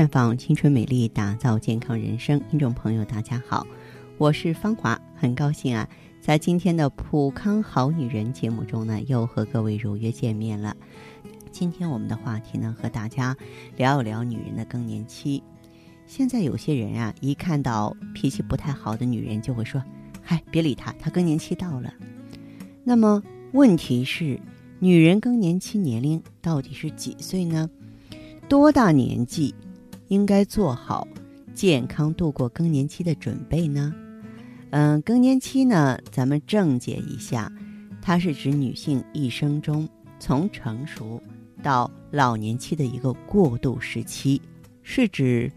绽放青春美丽，打造健康人生。听众朋友，大家好，我是芳华，很高兴啊，在今天的普康好女人节目中呢，又和各位如约见面了。今天我们的话题呢，和大家聊一聊女人的更年期。现在有些人啊，一看到脾气不太好的女人，就会说：“嗨，别理她，她更年期到了。”那么问题是，女人更年期年龄到底是几岁呢？多大年纪应该做好健康度过更年期的准备呢？嗯，更年期呢，咱们正解一下，它是指女性一生中从成熟到老年期的一个过渡时期，是指。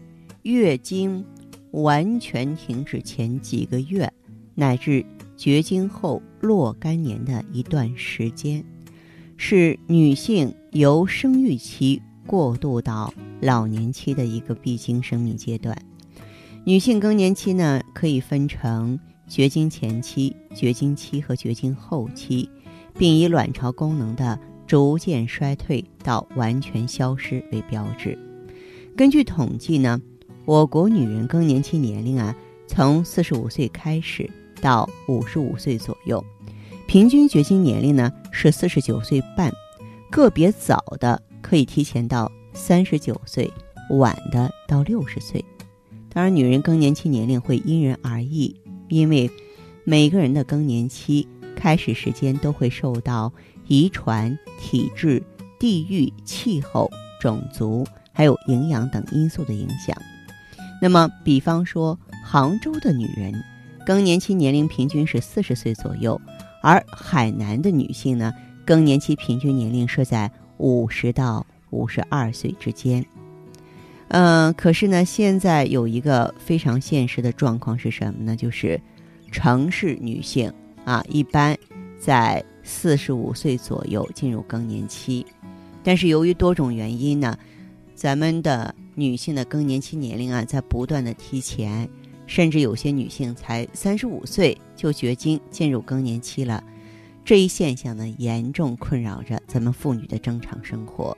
月经完全停止前几个月，乃至绝经后若干年的一段时间，是女性由生育期过渡到老年期的一个必经生命阶段。女性更年期呢，可以分成绝经前期、绝经期和绝经后期，并以卵巢功能的逐渐衰退到完全消失为标志。根据统计呢。我国女人更年期年龄啊，从四十五岁开始到五十五岁左右，平均绝经年龄呢是四十九岁半，个别早的可以提前到三十九岁，晚的到六十岁。当然，女人更年期年龄会因人而异，因为每个人的更年期开始时间都会受到遗传、体质、地域、气候、种族还有营养等因素的影响。那么，比方说，杭州的女人更年期年龄平均是四十岁左右，而海南的女性呢，更年期平均年龄设在五十到五十二岁之间。嗯，可是呢，现在有一个非常现实的状况是什么呢？就是城市女性啊，一般在四十五岁左右进入更年期，但是由于多种原因呢，咱们的。女性的更年期年龄啊，在不断的提前，甚至有些女性才三十五岁就绝经进入更年期了。这一现象呢，严重困扰着咱们妇女的正常生活。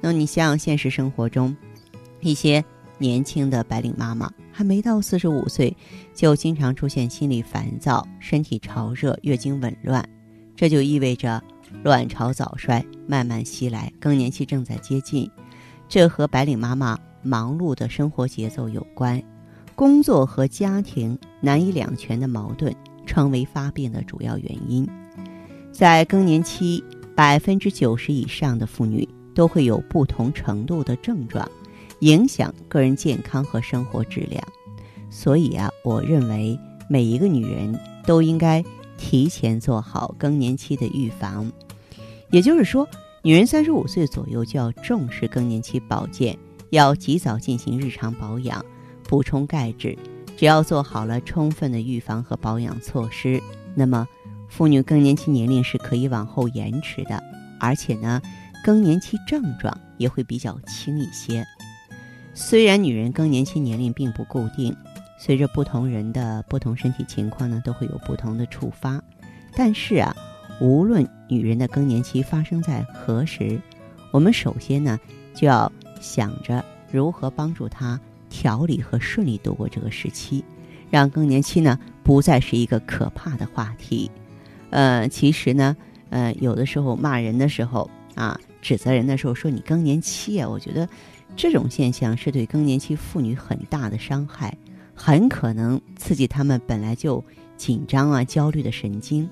那你像现实生活中，一些年轻的白领妈妈还没到四十五岁，就经常出现心理烦躁、身体潮热、月经紊乱，这就意味着卵巢早衰慢慢袭来，更年期正在接近。这和白领妈妈忙碌的生活节奏有关，工作和家庭难以两全的矛盾成为发病的主要原因。在更年期，百分之九十以上的妇女都会有不同程度的症状，影响个人健康和生活质量。所以啊，我认为每一个女人都应该提前做好更年期的预防，也就是说。女人三十五岁左右就要重视更年期保健，要及早进行日常保养，补充钙质。只要做好了充分的预防和保养措施，那么妇女更年期年龄是可以往后延迟的，而且呢，更年期症状也会比较轻一些。虽然女人更年期年龄并不固定，随着不同人的不同身体情况呢，都会有不同的触发，但是啊。无论女人的更年期发生在何时，我们首先呢就要想着如何帮助她调理和顺利度过这个时期，让更年期呢不再是一个可怕的话题。呃，其实呢，呃，有的时候骂人的时候啊，指责人的时候说你更年期啊，我觉得这种现象是对更年期妇女很大的伤害，很可能刺激她们本来就紧张啊、焦虑的神经。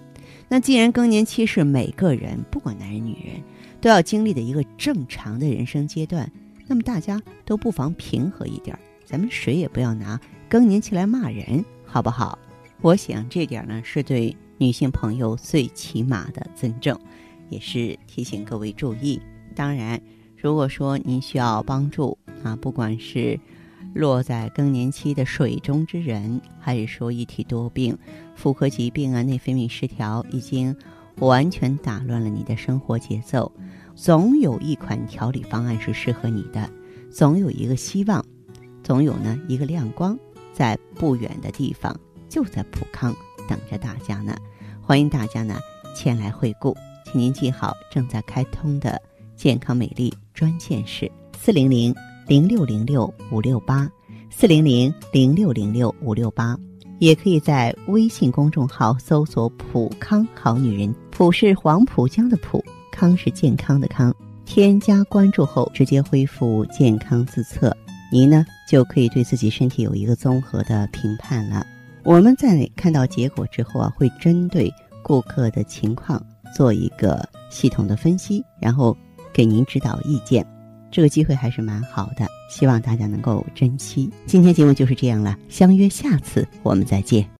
那既然更年期是每个人不管男人女人都要经历的一个正常的人生阶段，那么大家都不妨平和一点，咱们谁也不要拿更年期来骂人，好不好？我想这点呢是对女性朋友最起码的尊重，也是提醒各位注意。当然，如果说您需要帮助啊，不管是。落在更年期的水中之人，还是说一体多病、妇科疾病啊、内分泌失调，已经完全打乱了你的生活节奏。总有一款调理方案是适合你的，总有一个希望，总有呢一个亮光，在不远的地方，就在普康等着大家呢。欢迎大家呢前来惠顾，请您记好正在开通的健康美丽专线是四零零。零六零六五六八四零零零六零六五六八，也可以在微信公众号搜索“普康好女人”，普是黄浦江的浦，康是健康的康。添加关注后，直接恢复健康自测，您呢就可以对自己身体有一个综合的评判了。我们在看到结果之后啊，会针对顾客的情况做一个系统的分析，然后给您指导意见。这个机会还是蛮好的，希望大家能够珍惜。今天节目就是这样了，相约下次我们再见。